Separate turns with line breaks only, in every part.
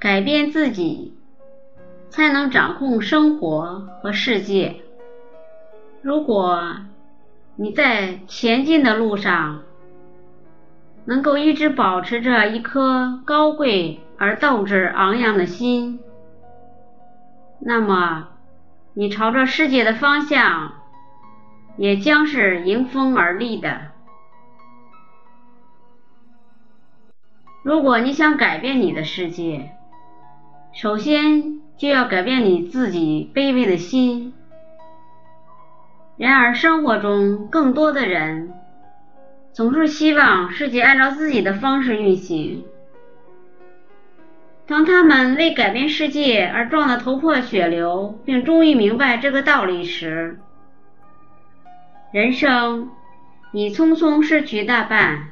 改变自己，才能掌控生活和世界。如果你在前进的路上，能够一直保持着一颗高贵而斗志昂扬的心，那么你朝着世界的方向也将是迎风而立的。如果你想改变你的世界，首先就要改变你自己卑微的心。然而，生活中更多的人总是希望世界按照自己的方式运行。当他们为改变世界而撞得头破血流，并终于明白这个道理时，人生已匆匆失去大半，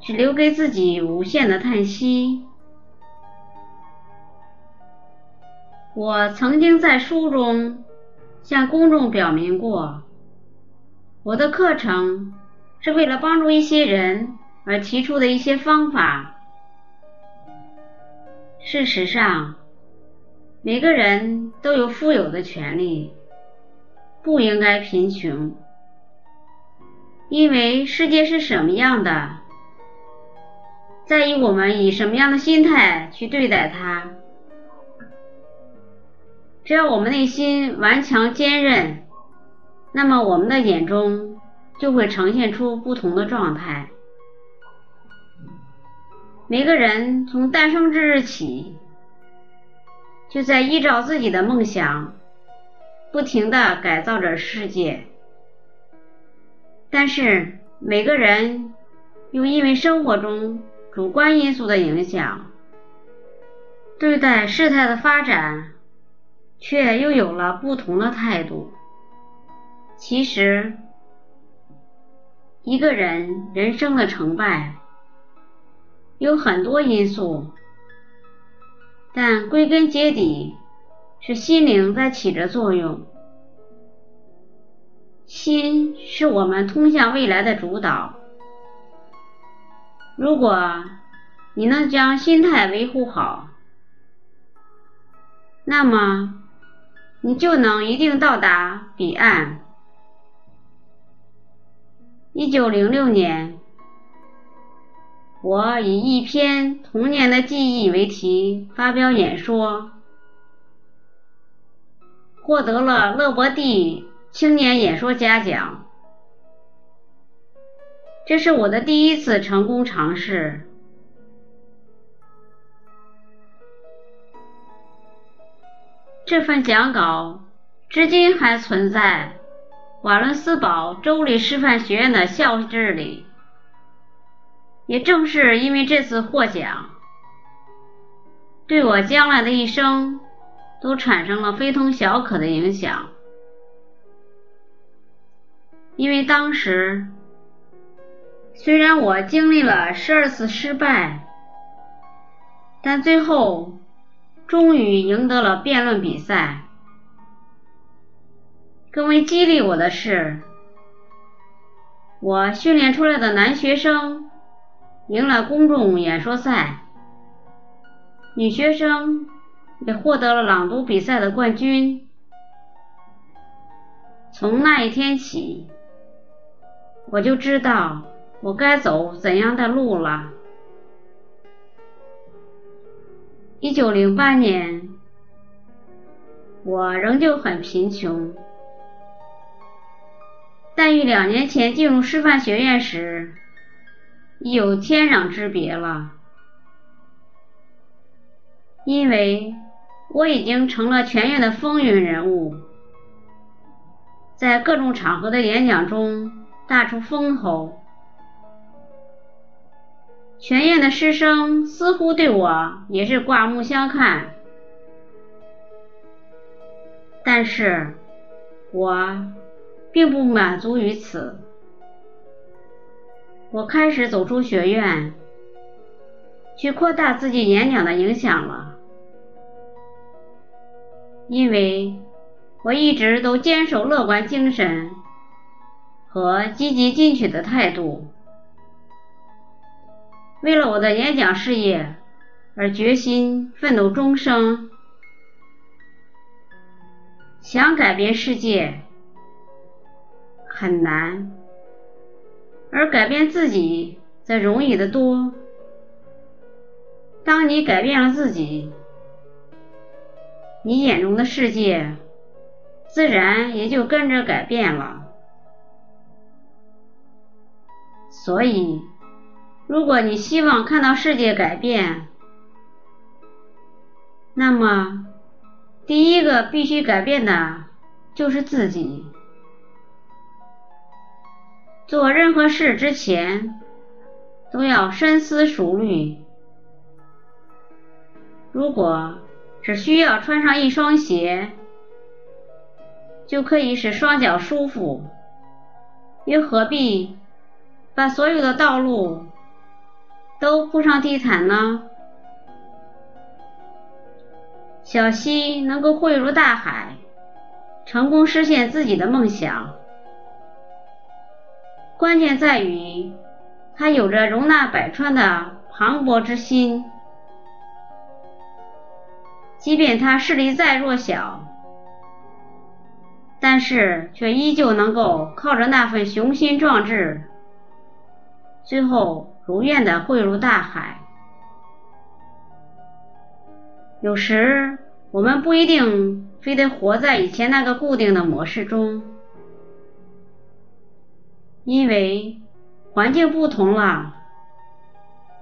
只留给自己无限的叹息。我曾经在书中。向公众表明过，我的课程是为了帮助一些人而提出的一些方法。事实上，每个人都有富有的权利，不应该贫穷，因为世界是什么样的，在于我们以什么样的心态去对待它。只要我们内心顽强坚韧，那么我们的眼中就会呈现出不同的状态。每个人从诞生之日起，就在依照自己的梦想，不停的改造着世界。但是每个人又因为生活中主观因素的影响，对待事态的发展。却又有了不同的态度。其实，一个人人生的成败有很多因素，但归根结底是心灵在起着作用。心是我们通向未来的主导。如果你能将心态维护好，那么。你就能一定到达彼岸。一九零六年，我以一篇童年的记忆为题发表演说，获得了勒伯蒂青年演说家奖。这是我的第一次成功尝试。这份讲稿至今还存在瓦伦斯堡州立师范学院的校志里。也正是因为这次获奖，对我将来的一生都产生了非同小可的影响。因为当时虽然我经历了十二次失败，但最后。终于赢得了辩论比赛。更为激励我的是，我训练出来的男学生赢了公众演说赛，女学生也获得了朗读比赛的冠军。从那一天起，我就知道我该走怎样的路了。一九零八年，我仍旧很贫穷，但与两年前进入师范学院时已有天壤之别了，因为我已经成了全院的风云人物，在各种场合的演讲中大出风头。全院的师生似乎对我也是刮目相看，但是我并不满足于此。我开始走出学院，去扩大自己演讲的影响了，因为我一直都坚守乐观精神和积极进取的态度。为了我的演讲事业，而决心奋斗终生。想改变世界很难，而改变自己则容易得多。当你改变了自己，你眼中的世界自然也就跟着改变了。所以，如果你希望看到世界改变，那么。第一个必须改变的就是自己。做任何事之前，都要深思熟虑。如果只需要穿上一双鞋，就可以使双脚舒服，又何必把所有的道路都铺上地毯呢？小溪能够汇入大海，成功实现自己的梦想。关键在于，他有着容纳百川的磅礴之心。即便他势力再弱小，但是却依旧能够靠着那份雄心壮志，最后不愿的汇入大海。有时我们不一定非得活在以前那个固定的模式中，因为环境不同了，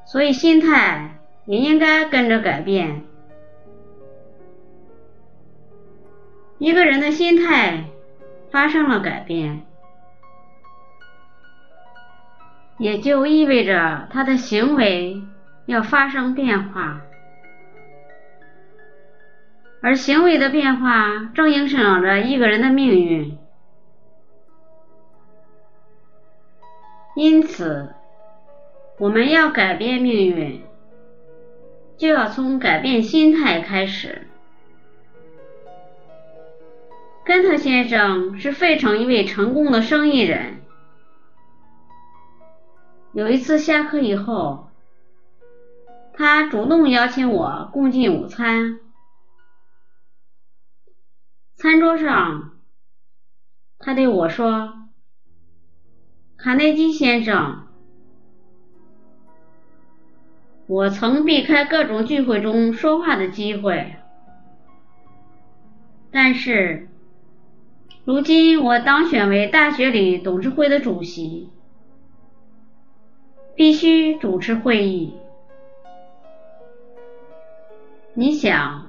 所以心态也应该跟着改变。一个人的心态发生了改变，也就意味着他的行为要发生变化。而行为的变化正影响着一个人的命运，因此，我们要改变命运，就要从改变心态开始。根特先生是费城一位成功的生意人。有一次下课以后，他主动邀请我共进午餐。餐桌上，他对我说：“卡内基先生，我曾避开各种聚会中说话的机会，但是如今我当选为大学里董事会的主席，必须主持会议。你想？”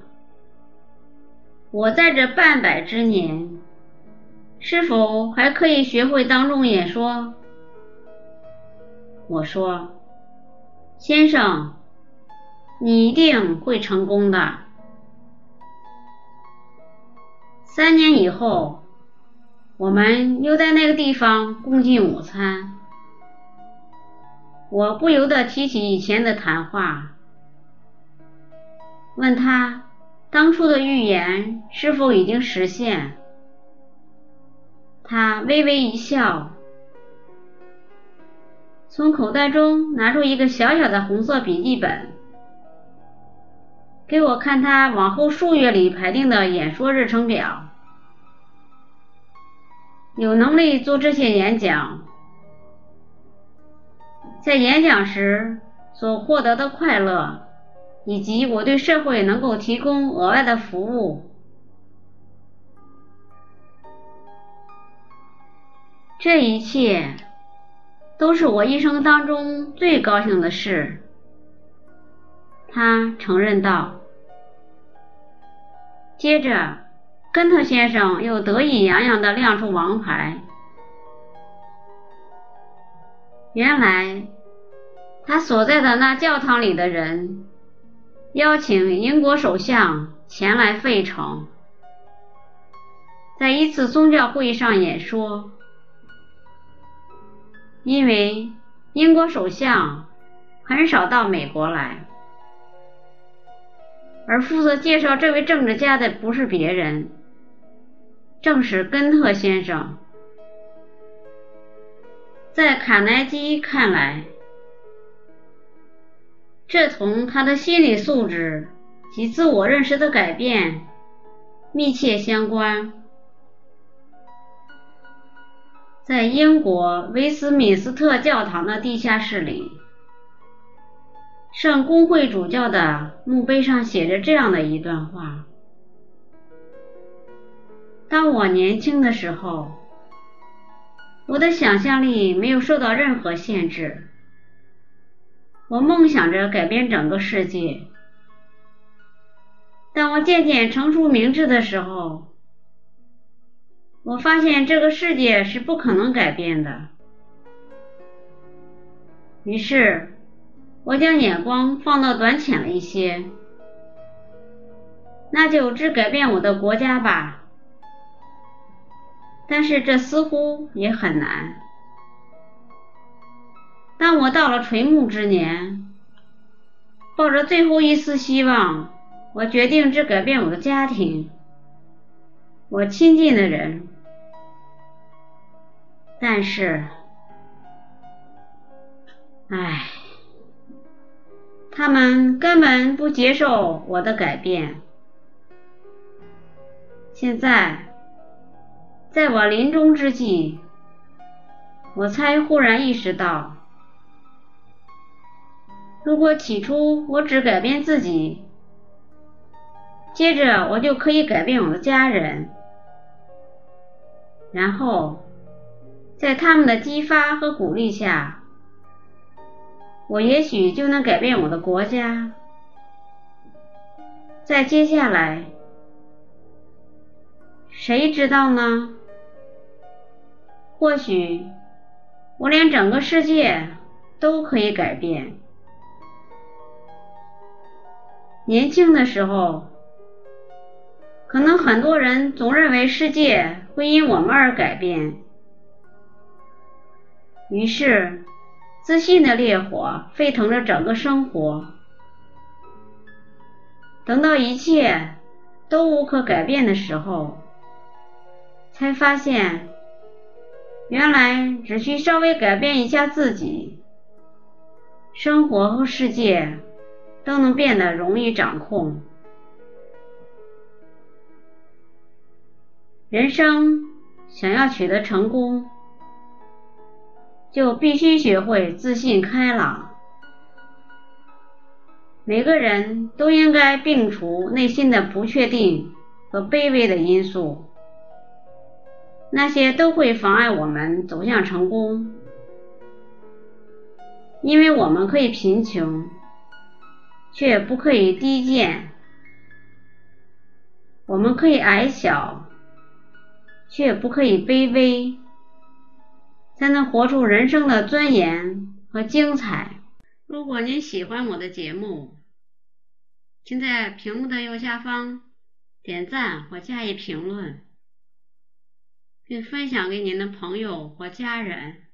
我在这半百之年，是否还可以学会当众演说？我说：“先生，你一定会成功的。”三年以后，我们又在那个地方共进午餐，我不由得提起以前的谈话，问他。当初的预言是否已经实现？他微微一笑，从口袋中拿出一个小小的红色笔记本，给我看他往后数月里排定的演说日程表。有能力做这些演讲，在演讲时所获得的快乐。以及我对社会能够提供额外的服务，这一切都是我一生当中最高兴的事。他承认道。接着，根特先生又得意洋洋地亮出王牌。原来，他所在的那教堂里的人。邀请英国首相前来费城，在一次宗教会议上演说。因为英国首相很少到美国来，而负责介绍这位政治家的不是别人，正是根特先生。在卡耐基看来。这同他的心理素质及自我认识的改变密切相关。在英国威斯敏斯特教堂的地下室里，圣公会主教的墓碑上写着这样的一段话：“当我年轻的时候，我的想象力没有受到任何限制。”我梦想着改变整个世界。当我渐渐成熟明智的时候，我发现这个世界是不可能改变的。于是，我将眼光放到短浅了一些，那就只改变我的国家吧。但是这似乎也很难。当我到了垂暮之年，抱着最后一丝希望，我决定只改变我的家庭，我亲近的人。但是，唉，他们根本不接受我的改变。现在，在我临终之际，我才忽然意识到。如果起初我只改变自己，接着我就可以改变我的家人，然后在他们的激发和鼓励下，我也许就能改变我的国家。再接下来，谁知道呢？或许我连整个世界都可以改变。年轻的时候，可能很多人总认为世界会因我们而改变，于是自信的烈火沸腾着整个生活。等到一切都无可改变的时候，才发现，原来只需稍微改变一下自己，生活和世界。都能变得容易掌控。人生想要取得成功，就必须学会自信开朗。每个人都应该摒除内心的不确定和卑微的因素，那些都会妨碍我们走向成功。因为我们可以贫穷。却不可以低贱，我们可以矮小，却不可以卑微，才能活出人生的尊严和精彩。如果您喜欢我的节目，请在屏幕的右下方点赞或加以评论，并分享给您的朋友或家人。